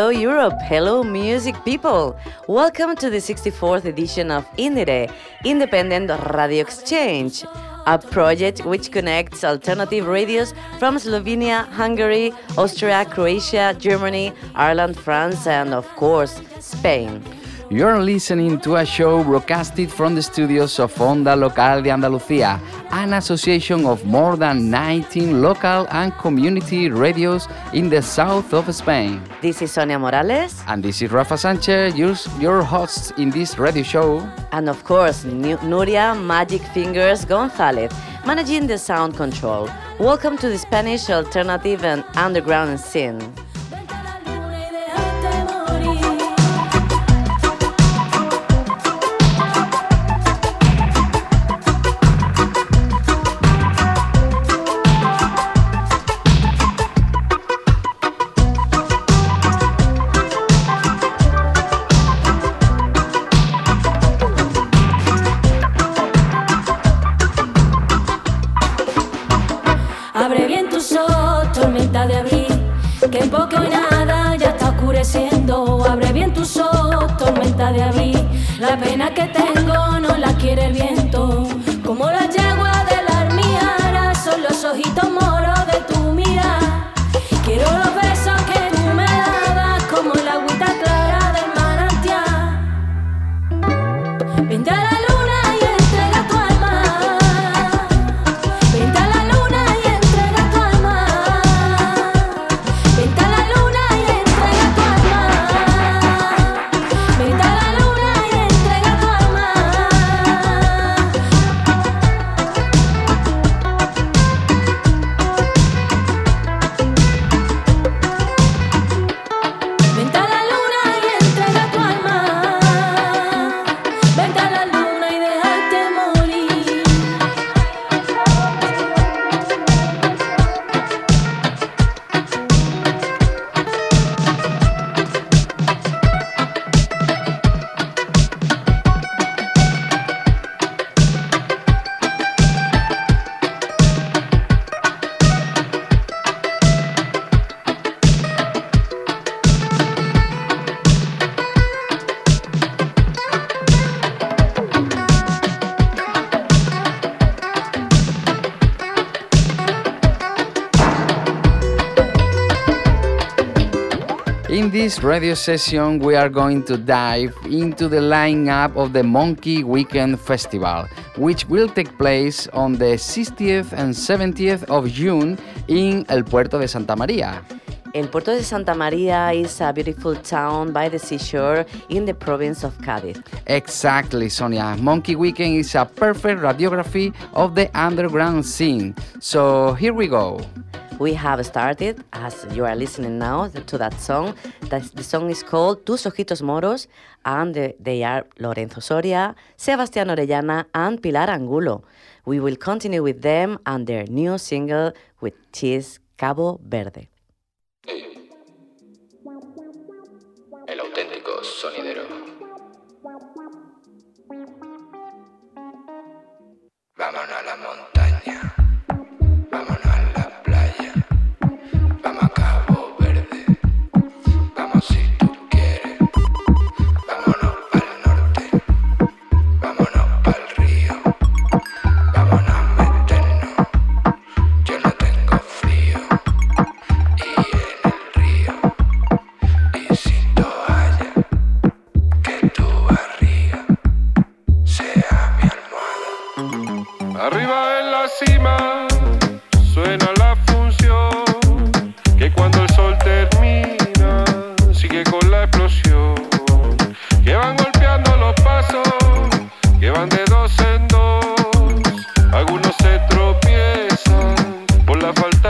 Hello, Europe. Hello, music people. Welcome to the 64th edition of IndieRE, Independent Radio Exchange, a project which connects alternative radios from Slovenia, Hungary, Austria, Croatia, Germany, Ireland, France, and of course, Spain. You're listening to a show broadcasted from the studios of Onda Local de Andalucía, an association of more than 19 local and community radios in the south of Spain. This is Sonia Morales. And this is Rafa Sanchez, your, your hosts in this radio show. And of course, Nuria Magic Fingers Gonzalez, managing the sound control. Welcome to the Spanish alternative and underground scene. La this radio session, we are going to dive into the lineup of the Monkey Weekend Festival, which will take place on the 60th and 70th of June in El Puerto de Santa Maria. El Puerto de Santa Maria is a beautiful town by the seashore in the province of Cádiz. Exactly, Sonia. Monkey Weekend is a perfect radiography of the underground scene. So here we go we have started, as you are listening now, to that song. The, the song is called Tus Ojitos Moros, and they are Lorenzo Soria, Sebastián Orellana, and Pilar Angulo. We will continue with them and their new single, which is Cabo Verde. El auténtico sonidero. Vámonos a la montaña.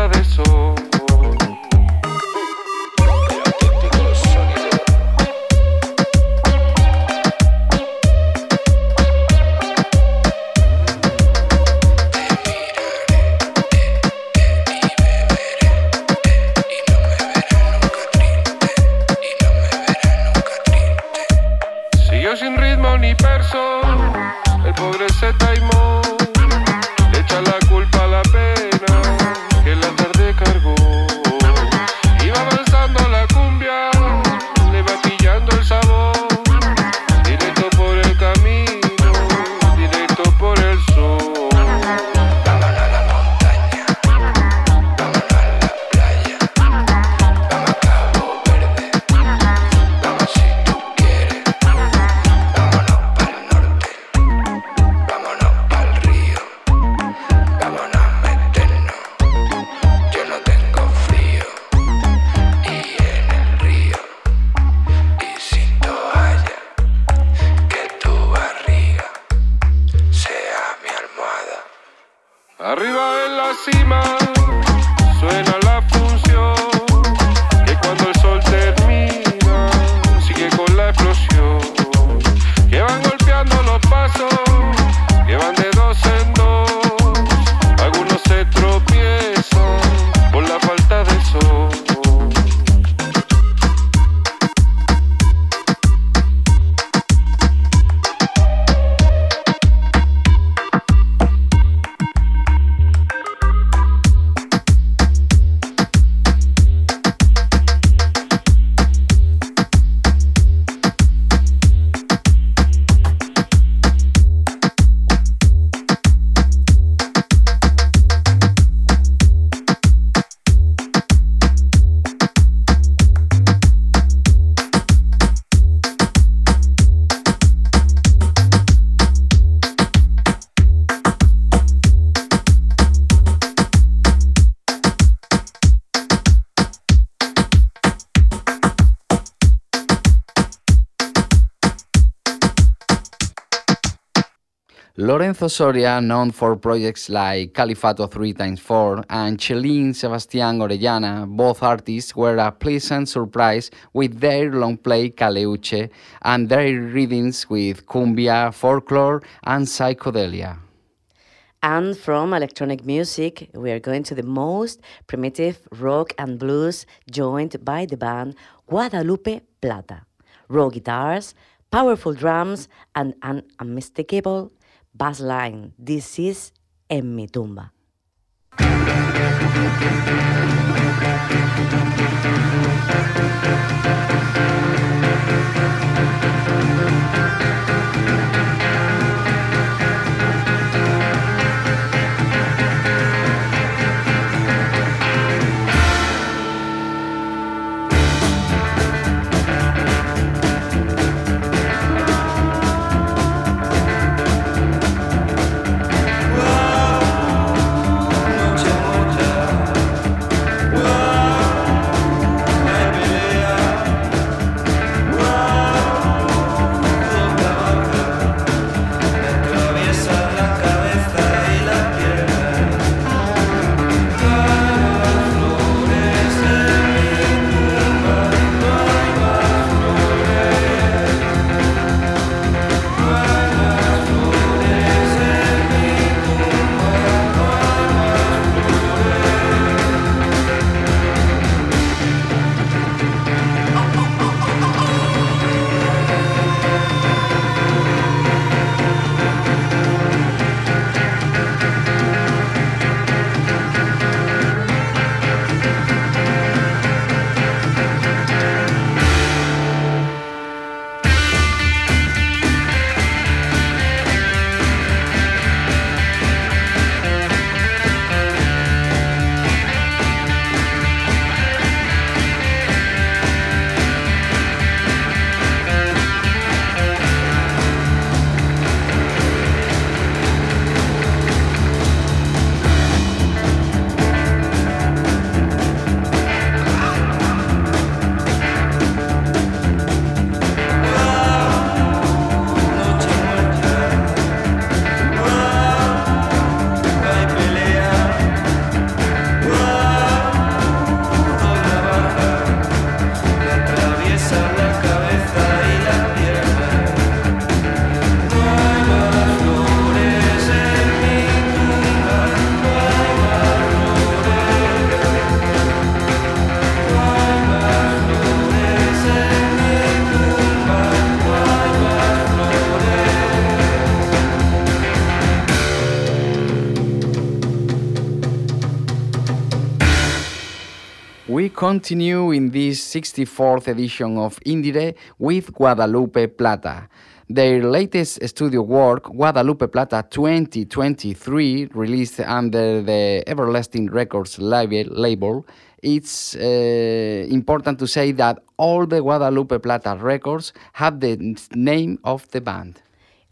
atravessou. Lorenzo Soria, known for projects like Califato 3x4 and Chelin Sebastián Orellana, both artists were a pleasant surprise with their long play Caleuche and their readings with cumbia, folklore, and psychedelia. And from electronic music, we are going to the most primitive rock and blues, joined by the band Guadalupe Plata. Raw guitars, powerful drums, and an unmistakable bass line. This is En mi tumba. Continue in this 64th edition of IndieRE with Guadalupe Plata. Their latest studio work, Guadalupe Plata 2023, released under the Everlasting Records label, it's uh, important to say that all the Guadalupe Plata records have the name of the band.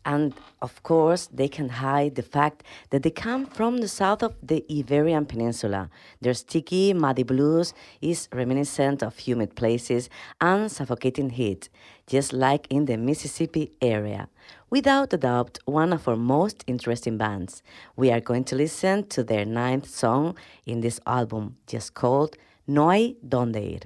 And of course, they can hide the fact that they come from the south of the Iberian Peninsula. Their sticky, muddy blues is reminiscent of humid places and suffocating heat, just like in the Mississippi area. Without a doubt, one of our most interesting bands. We are going to listen to their ninth song in this album, just called No hay donde ir.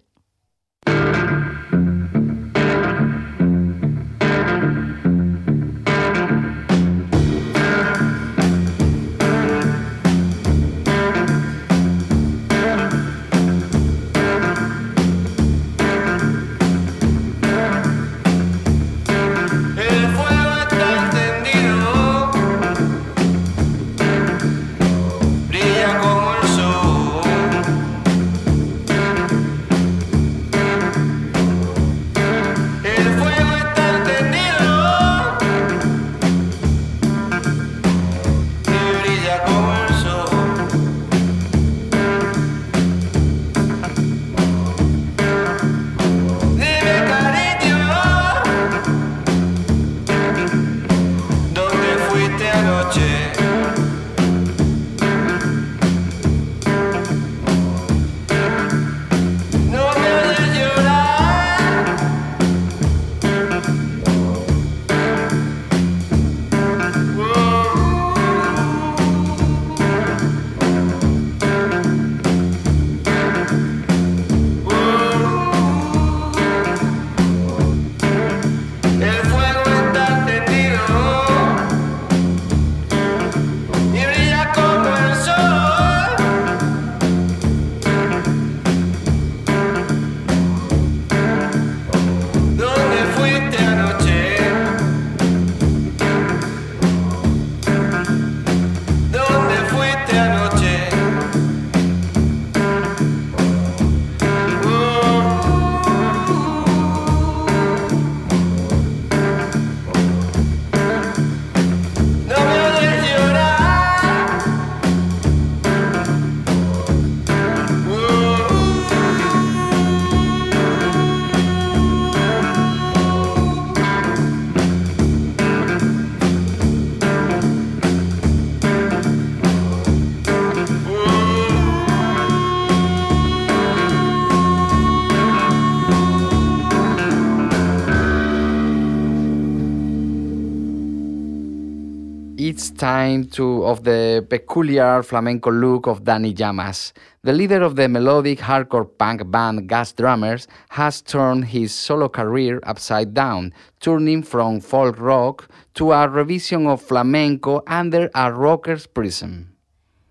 It's time to of the peculiar flamenco look of Dani Llamas. The leader of the melodic hardcore punk band Gas Drummers has turned his solo career upside down, turning from folk rock to a revision of flamenco under a rocker's prism.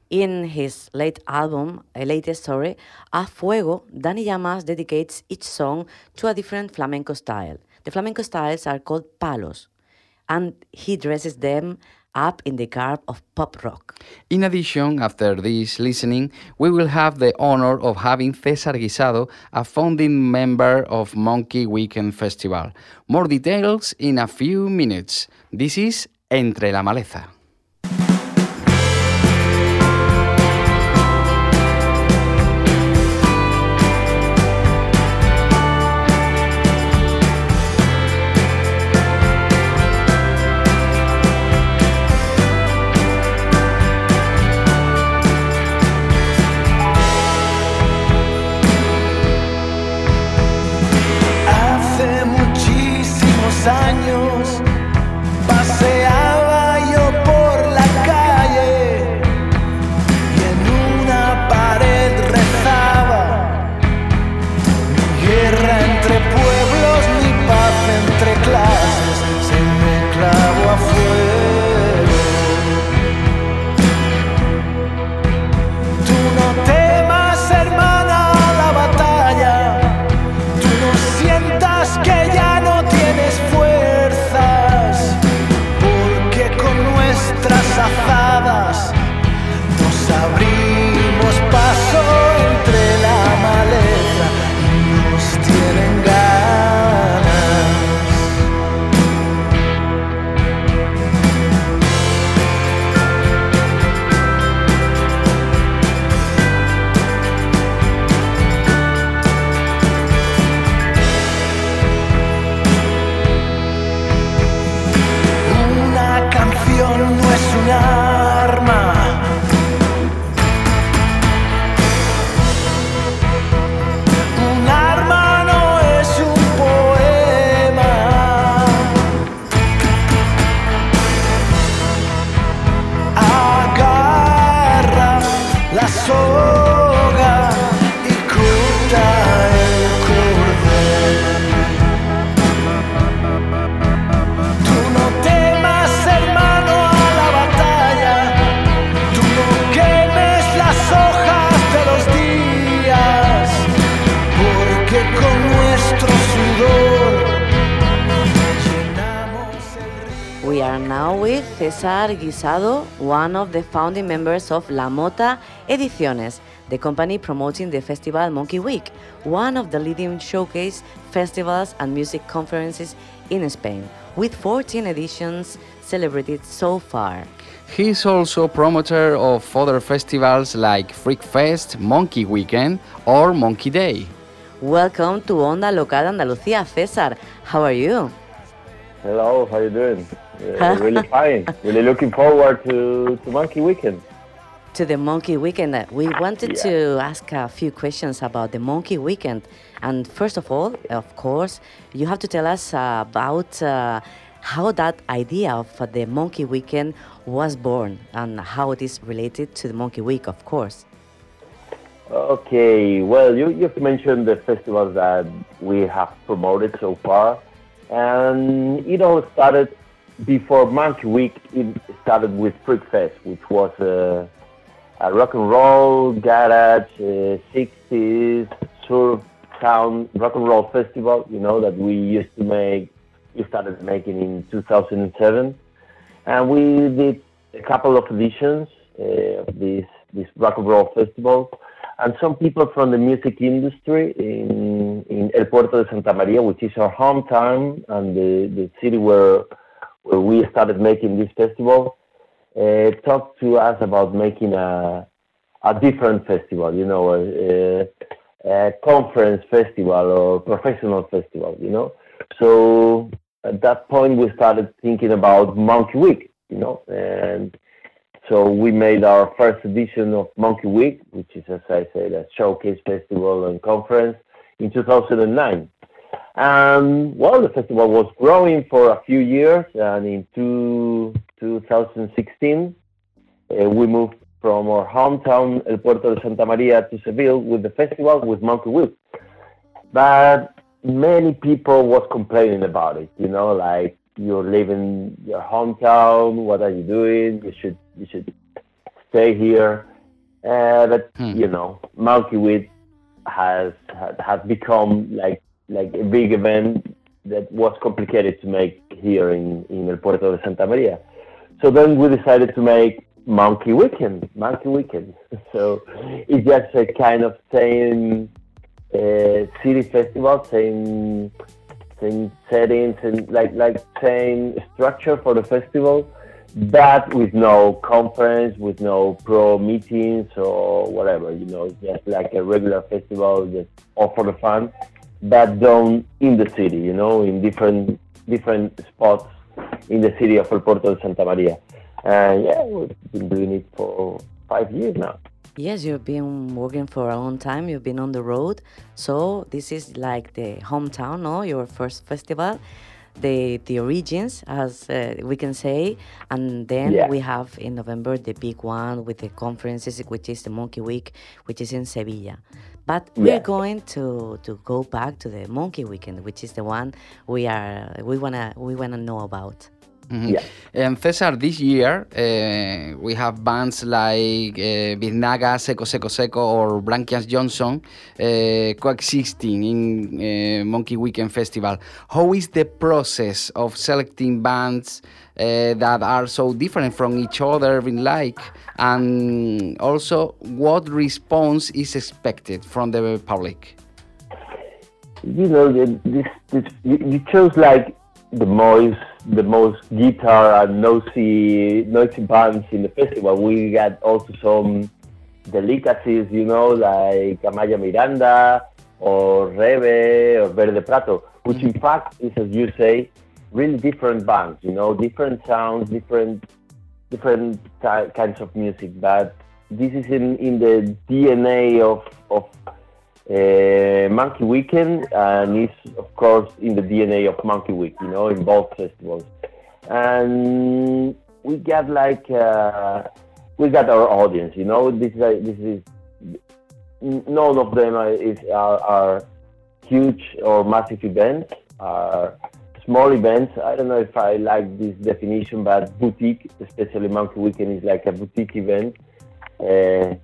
In his late album, a latest story, A Fuego, Dani Llamas dedicates each song to a different flamenco style. The flamenco styles are called palos, and he dresses them up in the garb of pop rock. In addition, after this listening, we will have the honor of having Cesar Guisado, a founding member of Monkey Weekend Festival. More details in a few minutes. This is Entre la Maleza. César Guisado, one of the founding members of La Mota Ediciones, the company promoting the festival Monkey Week, one of the leading showcase festivals and music conferences in Spain, with 14 editions celebrated so far. He is also promoter of other festivals like Freak Fest, Monkey Weekend, or Monkey Day. Welcome to Onda Local Andalucía, César. How are you? Hello, how are you doing? Really fine. Really looking forward to, to Monkey Weekend. to the Monkey Weekend. We wanted Yeah. to ask a few questions about the Monkey Weekend. And first of all, of course, you have to tell us uh, about uh, how that idea of the Monkey Weekend was born and how it is related to the Monkey Week, of course. Okay, well, you, you've mentioned the festivals that we have promoted so far. And it all started before Monkey Week. It started with Freak Fest, which was a, a rock and roll, garage, uh, 60s, surf town rock and roll festival, you know, that we used to make, we started making in 2007. And we did a couple of editions uh, of this, this rock and roll festival. And some people from the music industry in, in El Puerto de Santa Maria, which is our hometown and the, the city where, where we started making this festival, uh, talked to us about making a, a different festival, you know, a, a, a conference festival or professional festival, you know. So at that point, we started thinking about Monkey Week, you know, and so we made our first edition of Monkey Week, which is, as I said, a showcase festival and conference in 2009. And well, the festival was growing for a few years, and in two, 2016, uh, we moved from our hometown, El Puerto de Santa Maria, to Seville with the festival with Monkey Week. But many people was complaining about it, you know, like you're leaving your hometown, what are you doing? You should you should stay here. Uh, but Hmm. you know, Monkey Week has has become like like a big event that was complicated to make here in, in El Puerto de Santa Maria. So then we decided to make Monkey Weekend, Monkey Weekend. So it's just a kind of same uh, city festival, same same settings and like like same structure for the festival, but with no conference, with no pro meetings or whatever. You know, just like a regular festival, just all for the fun, but done in the city. You know, in different different spots in the city of El Puerto de Santa Maria. And yeah, we've been doing it for five years now. Yes, you've been working for a long time. You've been on the road, so this is like the hometown, no? Your first festival, the the origins, as uh, we can say, and then Yeah. we have in November the big one with the conferences, which is the Monkey Week, which is in Sevilla. But we're Yeah. going to to go back to the Monkey Weekend, which is the one we are we wanna we wanna know about. Mhm. Yeah. And Cesar, this year uh, we have bands like uh, Biznaga, Seco Seco Seco, or Branchias Johnson uh, coexisting in uh, Monkey Weekend Festival. How is the process of selecting bands uh, that are so different from each other in like, and also what response is expected from the public? you know, this, this you, you chose like the most the most guitar and noisy noisy bands in the festival. We got also some delicacies, you know, like Amaya Miranda or Rebe or Verde Prato, which in fact is, as you say, really different bands. You know, different sounds, different different ki- kinds of music, but this is in, in the DNA of of uh, Monkey Weekend, and it's of course in the DNA of Monkey Week. You know, in both festivals, and we got like uh, we got our audience. You know, this is this is none of them are, is, are, are huge or massive events. Are small events. I don't know if I like this definition, but boutique, especially Monkey Weekend, is like a boutique event. Uh,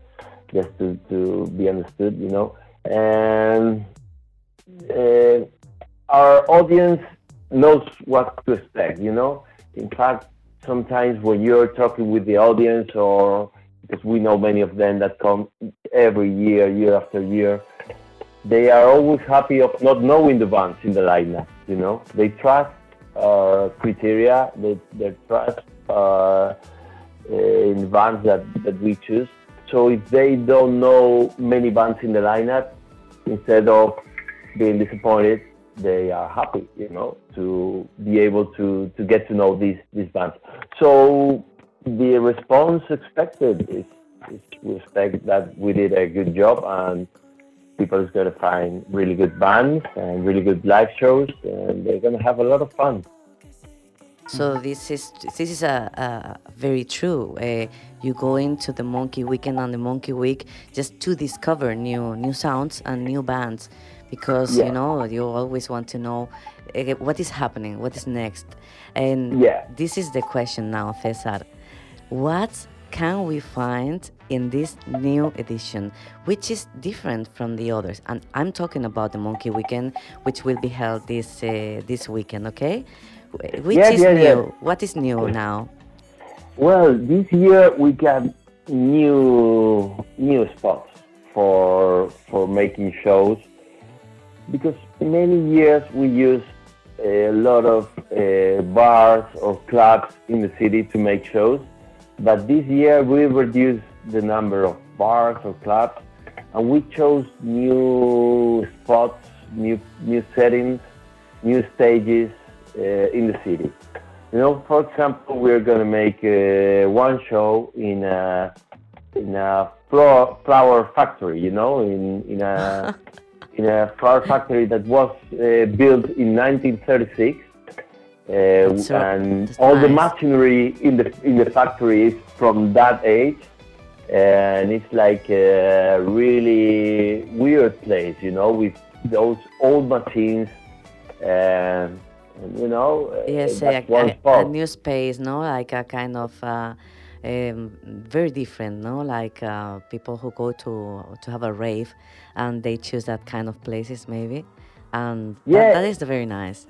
just to, to be understood, you know. And uh, our audience knows what to expect, you know. In fact, sometimes when you're talking with the audience, or because we know many of them that come every year, year after year, they are always happy of not knowing the bands in the lineup. You know, they trust criteria, they, they trust uh, in bands that, that we choose. So if they don't know many bands in the lineup, instead of being disappointed, they are happy, you know, to be able to, to get to know these, these bands. So the response expected is, is we expect that we did a good job and people is going to find really good bands and really good live shows and they're going to have a lot of fun. So this is this is a, a very true. Uh, you go into the Monkey Weekend and the Monkey Week just to discover new new sounds and new bands, because Yeah. you know you always want to know uh, what is happening, what is next, and Yeah. this is the question now, Cesar. What can we find in this new edition, which is different from the others? And I'm talking about the Monkey Weekend, which will be held this uh, this weekend. Okay, which Yeah, is yeah, new? yeah. What is new now? Well, this year we got new new spots for for making shows because many years we used a lot of uh, bars or clubs in the city to make shows, but this year we reduced the number of bars or clubs and we chose new spots, new new settings, new stages in the city. You know, for example, we're gonna make uh, one show in a in a flour, flour factory. You know, in in a in a flour factory that was uh, built in 1936, uh, So- and all the machinery in the in the factory is from that age, and it's like a really weird place. You know, with those old machines. And, you know, uh, Yes, a, a, a new space, no, like a kind of uh, um, very different, no, like uh, people who go to to have a rave, and they choose that kind of places, maybe, and that- Yeah. that is very nice.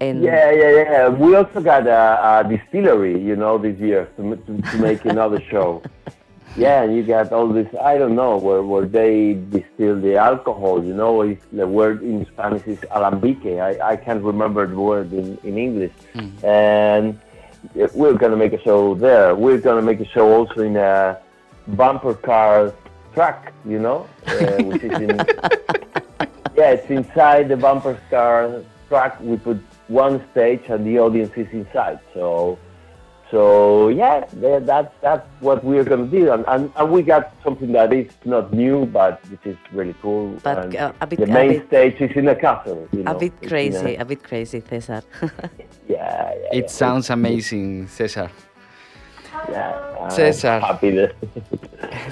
And Yeah, yeah, yeah. We also got a, a distillery, you know, this year to, to, to make another show. Yeah, and you got all this, I don't know, where, where they distill the alcohol, you know, it's, the word in Spanish is alambique. I, I can't remember the word in, in English. And uh, we're going to make a show there. We're going to make a show also in a bumper car track, you know, uh, which is in, yeah, it's inside the bumper car track. We put one stage and the audience is inside. So, so yeah, that's that's what we're gonna do, and, and and we got something that is not new, but which is really cool. But, and uh, a bit- the a main bit- stage is in a castle. You know, a bit crazy, a- a bit crazy, Cesar. yeah, yeah. It sounds amazing, Cesar. yeah, Cesar. Happy.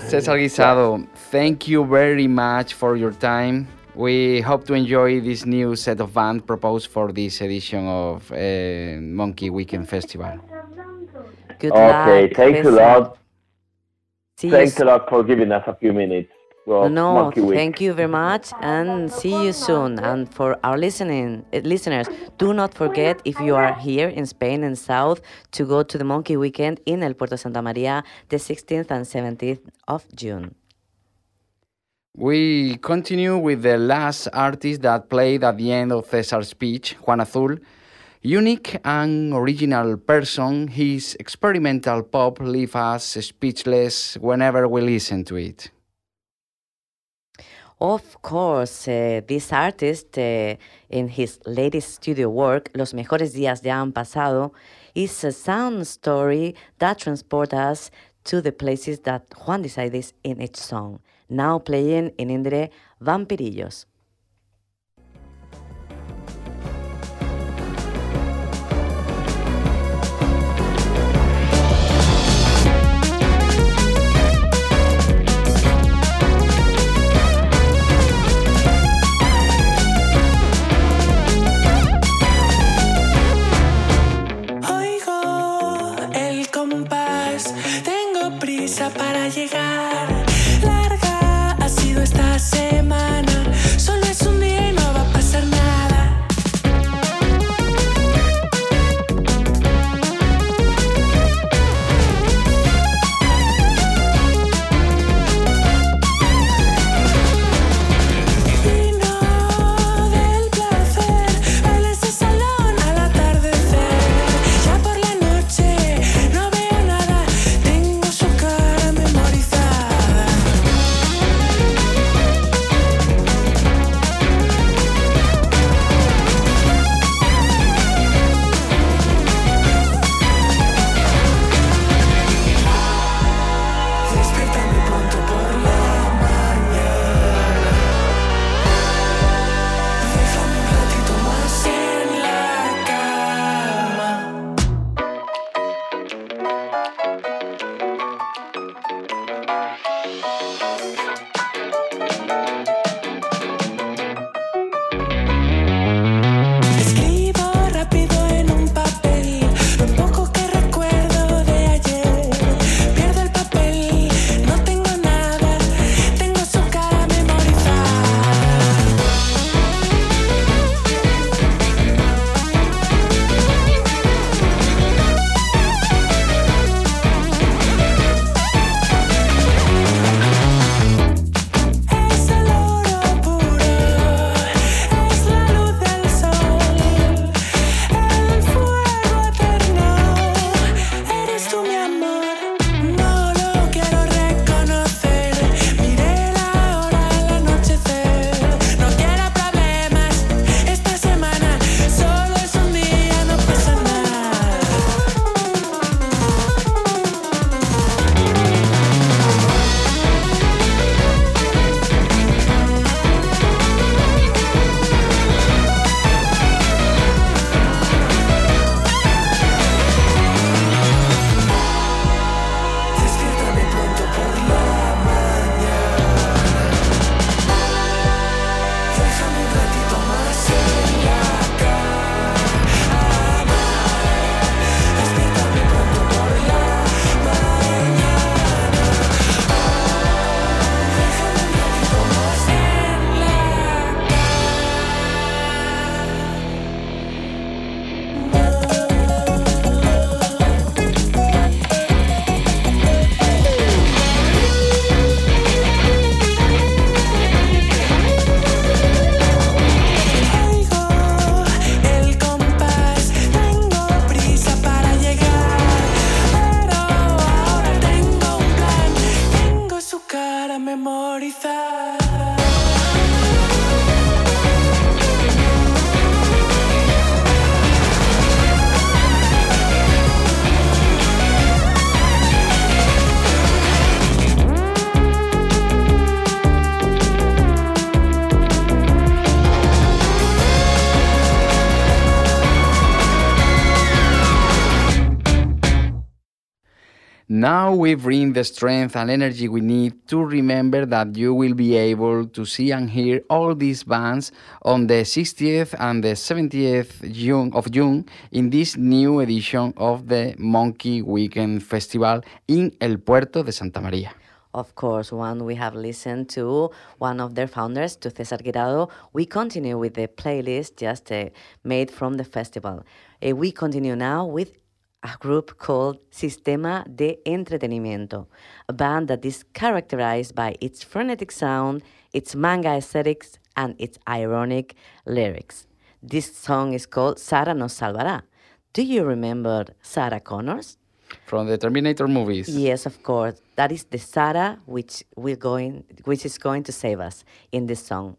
Cesar Guisado, thank you very much for your time. We hope to enjoy this new set of band proposed for this edition of uh, Monkey Weekend Festival. Good okay, luck. thanks a lot. See you Thanks s- a lot for giving us a few minutes. Well, No, thank you very much, and see you soon. And for our listening uh, listeners, do not forget if you are here in Spain and South to go to the Monkey Weekend in El Puerto Santa Maria, the 16th and 17th of June. We continue with the last artist that played at the end of Cesar's speech, Juan Azul. Unique and original person, his experimental pop leaves us speechless whenever we listen to it. Of course, uh, this artist, uh, in his latest studio work, Los Mejores Días Ya Han Pasado, is a sound story that transports us to the places that Juan decides in each song. Now playing in IndieRE Vampirillos. Now we bring the strength and energy we need to remember that you will be able to see and hear all these bands on the 60th and the 70th June of June in this new edition of the Monkey Weekend Festival in El Puerto de Santa María. Of course, when we have listened to, one of their founders, to César Guisado. We continue with the playlist just uh, made from the festival. Uh, we continue now with a group called Sistema de Entretenimiento, a band that is characterized by its frenetic sound, its manga aesthetics, and its ironic lyrics. This song is called Sara nos salvará. Do you remember Sarah Connors? From the Terminator movies. Yes, of course. That is the Sara which will going which is going to save us in this song.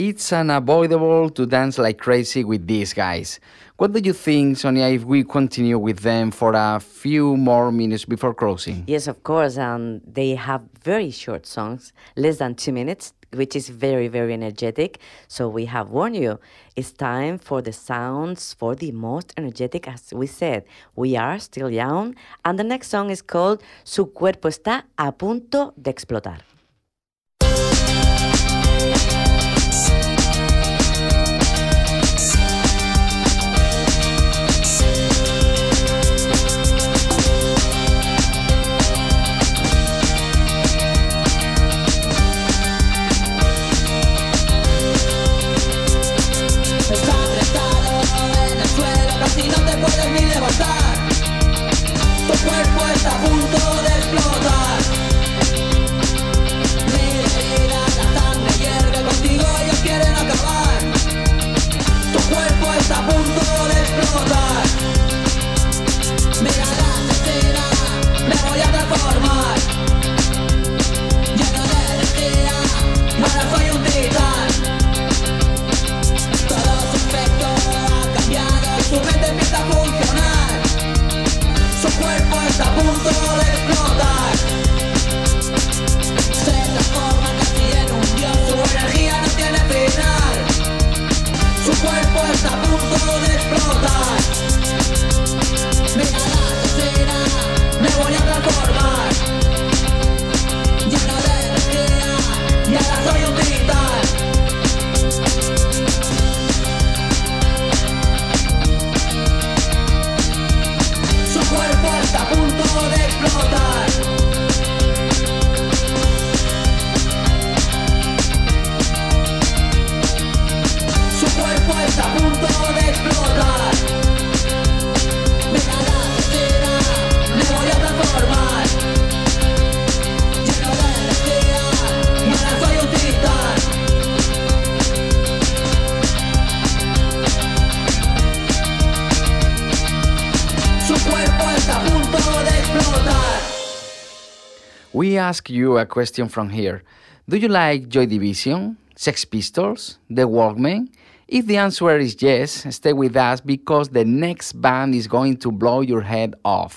It's unavoidable to dance like crazy with these guys. What do you think, Sonia, if we continue with them for a few more minutes before closing? Yes, of course. And they have very short songs, less than two minutes, which is very, very energetic. So we have warned you. It's time for the sounds for the most energetic. As we said, we are still young. And the next song is called Su cuerpo está a punto de explotar. Ni levantar. Tu cuerpo está a punto de explotar. Mil heridas, la sangre hierve contigo, ellos quieren acabar. Tu cuerpo está a punto de explotar. Mira la asesina, me voy a transformar. Lleno de energía, ahora soy un titán. Su mente empieza a funcionar. Su cuerpo está a punto de explotar. Se transforma casi en un dios, su energía no tiene final. Su cuerpo está a punto de explotar. Ask you a question from here. Do you like Joy Division, Sex Pistols, The Walkmen? If the answer is yes, stay with us because the next band is going to blow your head off.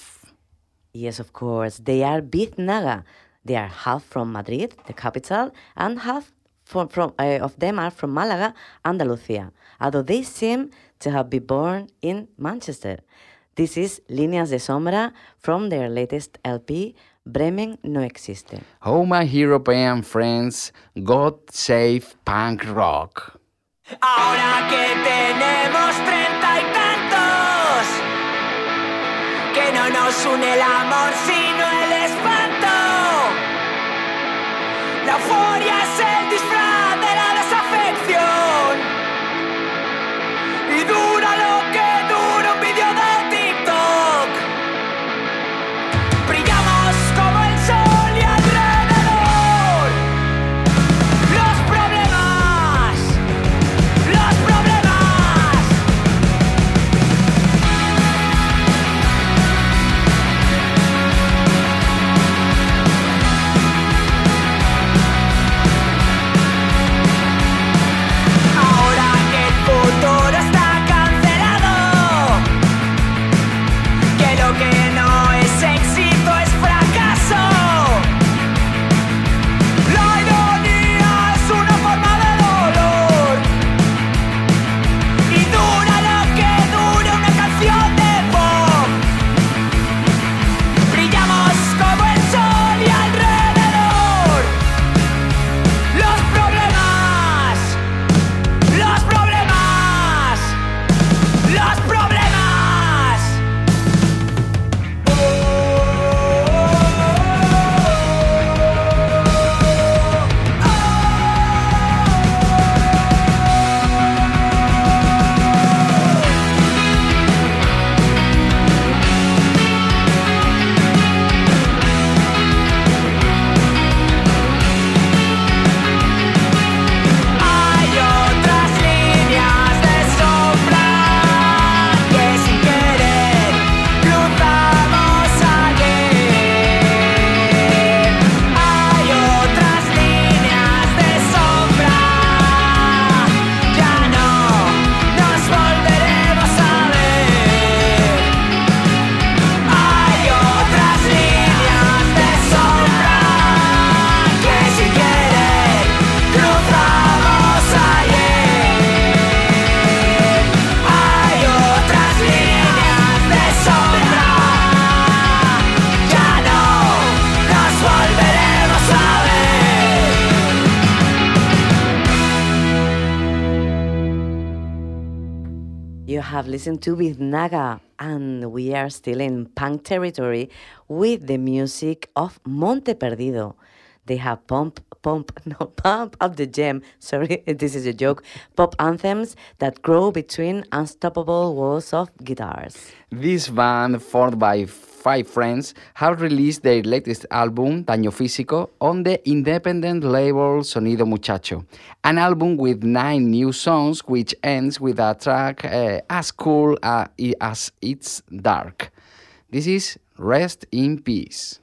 Yes, of course. They are Big Naga. They are half from Madrid, the capital, and half from, from uh, of them are from Malaga, Andalusia, although they seem to have been born in Manchester. This is Líneas de Sombra from their latest LP, Bremen no existe. Oh, my European friends, God save punk rock. Ahora que tenemos treinta y tantos, no nos une el amor, sino el espanto. La euforia es el disfraz have listened to Biznaga, and we are still in punk territory with the music of Monteperdido. They have pump, pump, no, pump up the gem. Sorry, this is a joke. Pop anthems that grow between unstoppable walls of guitars. This band, formed by five friends, have released their latest album, Daño Físico, on the independent label Sonido Muchacho. An album with nine new songs, which ends with a track uh, as cool uh, as it's dark. This is Rest in Peace.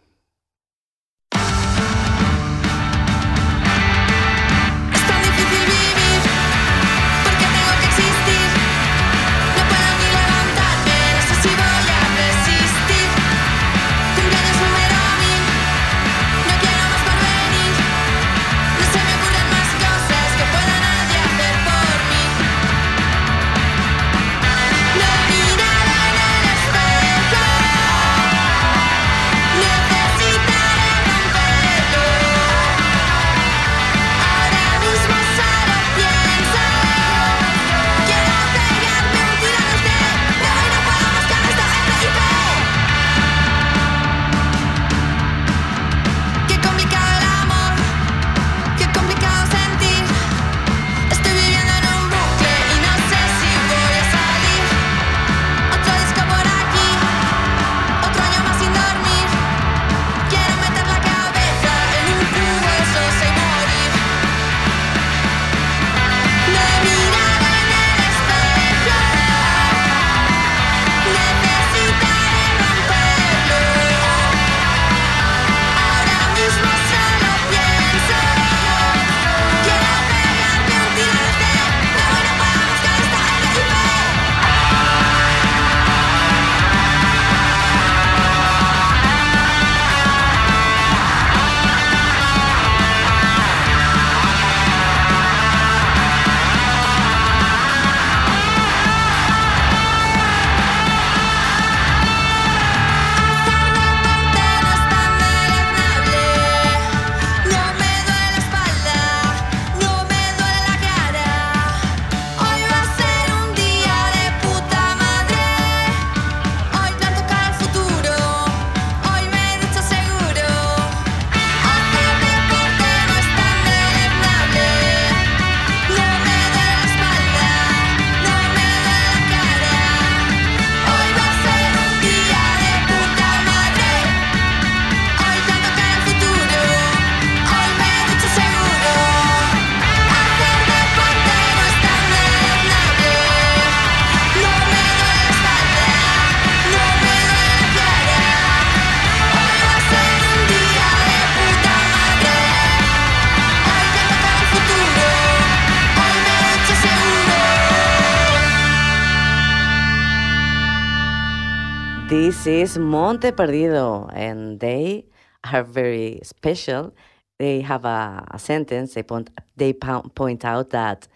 This is Monteperdido, and they are very special. They have a, a sentence. They point, they point out that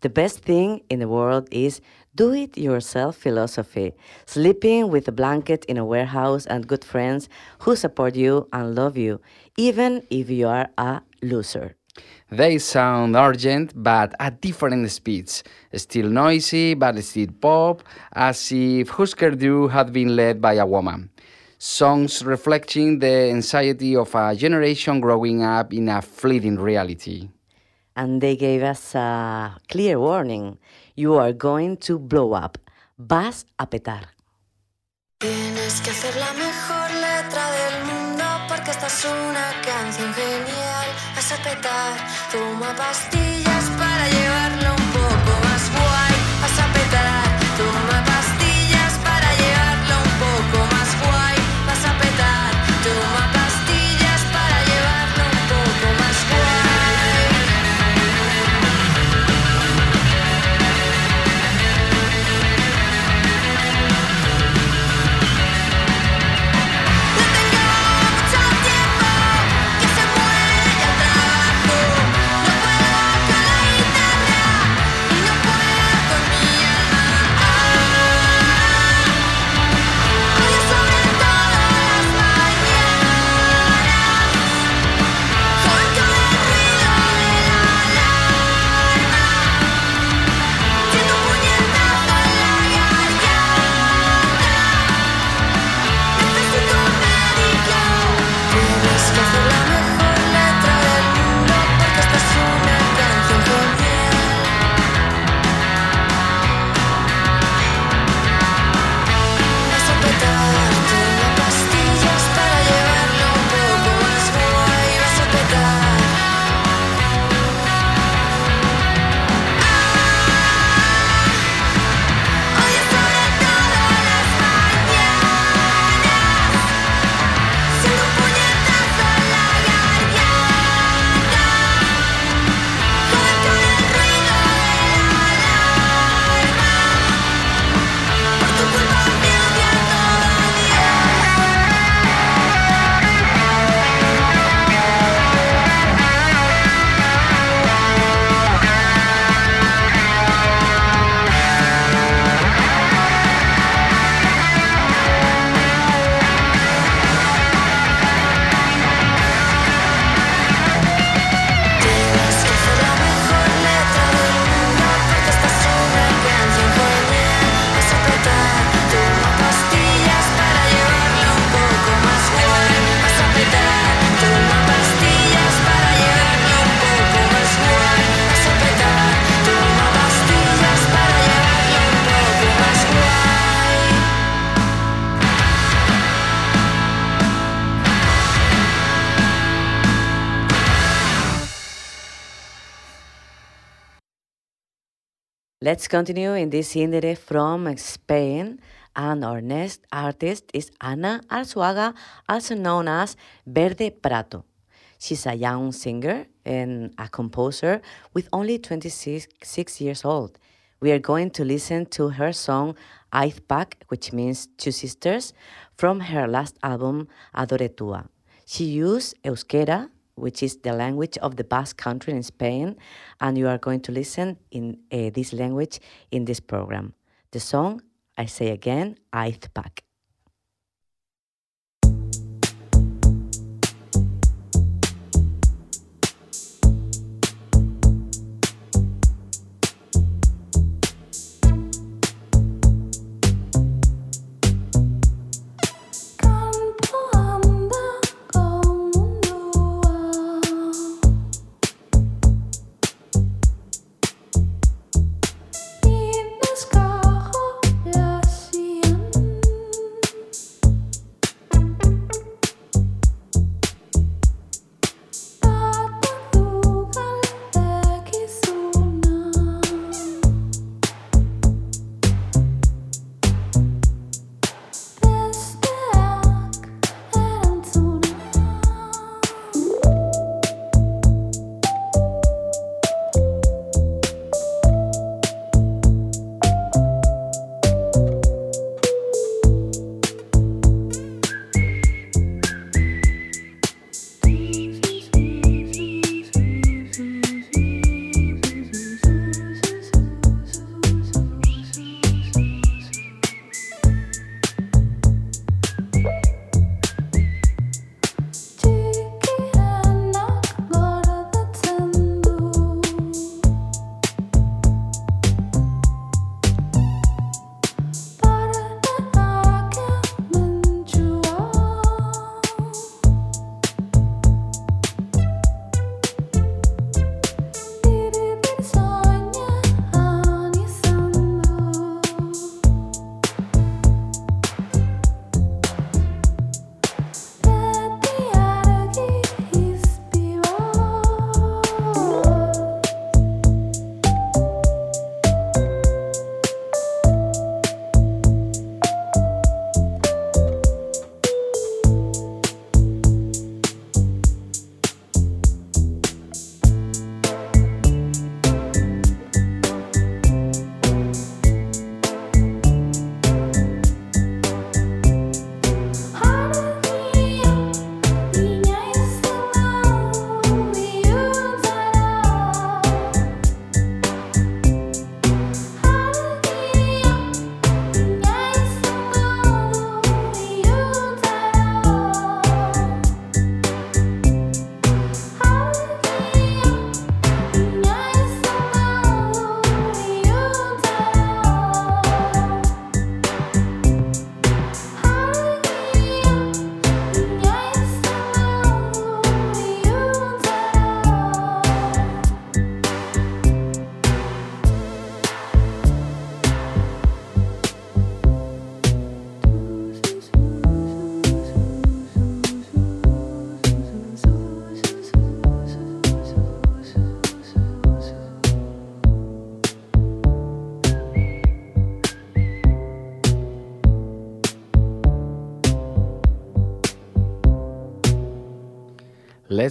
the best thing in the world is do it yourself philosophy. Sleeping with a blanket in a warehouse and good friends who support you and love you, even if you are a loser. They sound urgent, but at different speeds. Still noisy, but still pop, as if Husker Du had been led by a woman. Songs reflecting the anxiety of a generation growing up in a fleeting reality. and they gave us a clear warning. You are going to blow up. Vas a petar. Tienes que hacer la mejor letra del mundo porque esta es una canción genial. Toma pastillas para llevarlo Let's continue in this indie from Spain. And our next artist is Ana Arzuaga, also known as Verde Prato. She's a young singer and a composer with only 26 years old. We are going to listen to her song Aizpak, which means two sisters, from her last album Adore Tua. She used Euskera, which is the language of the Basque country in Spain, and you are going to listen in uh, this language in this program. The song, I say again, Aizpak.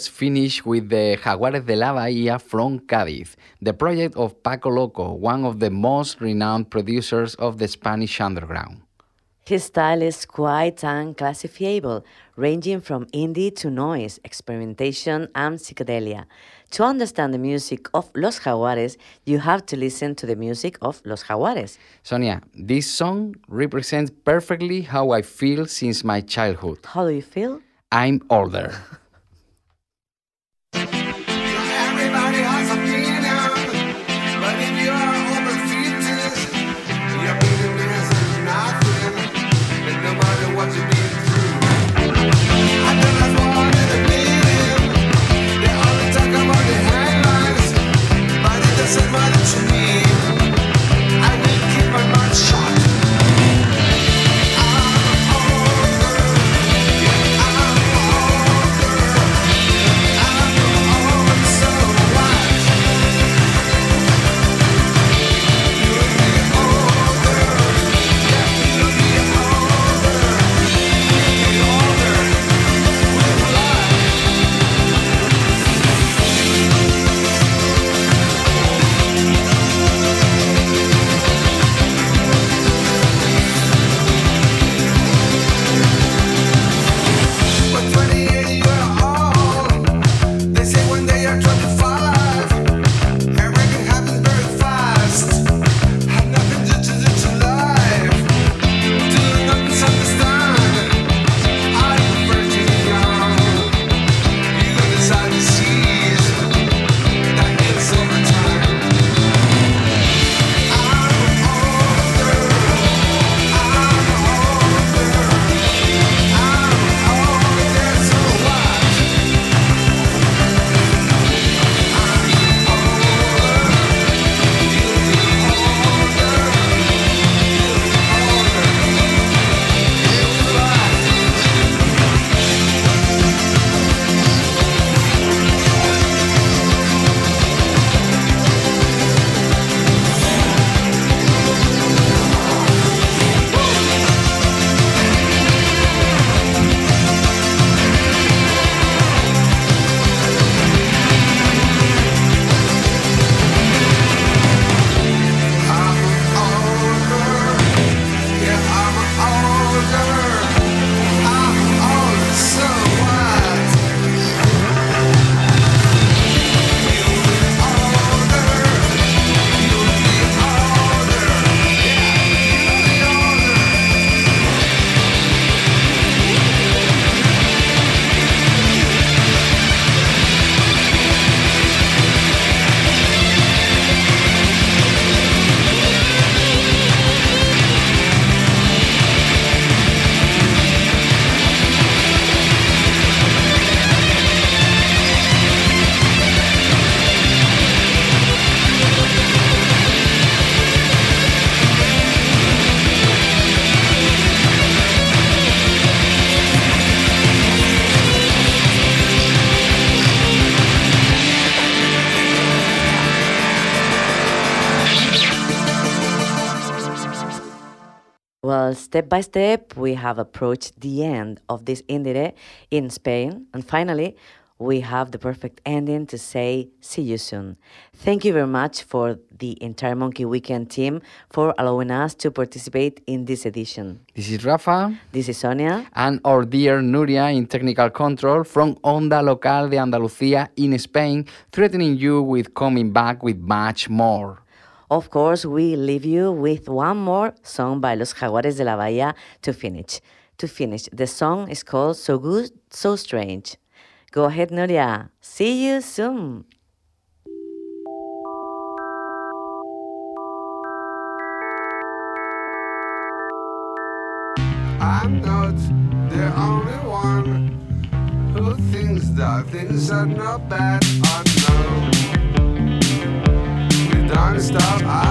Let's finish with the Jaguares de la Bahía from Cádiz, the project of Paco Loco, one of the most renowned producers of the Spanish underground. His style is quite unclassifiable, ranging from indie to noise, experimentation, and psychedelia. To understand the music of Los Jaguares, you have to listen to the music of Los Jaguares. Sonia, this song represents perfectly how I feel since my childhood. How do you feel? I'm older. step by step, we have approached the end of this IndieRE in Spain. And finally, we have the perfect ending to say, see you soon. Thank you very much for the entire Monkey Weekend team for allowing us to participate in this edition. This is Rafa This is Sonia. and our dear Nuria in technical control from Onda Local de Andalucía in Spain, threatening you with coming back with much more. Of course, we leave you with one more song by Los Jaguares de la Bahía to finish. To finish, the song is called So Good, So Strange. Go ahead, Nuria. See you soon. I'm not the only one who thinks that things are not bad. Know stop. At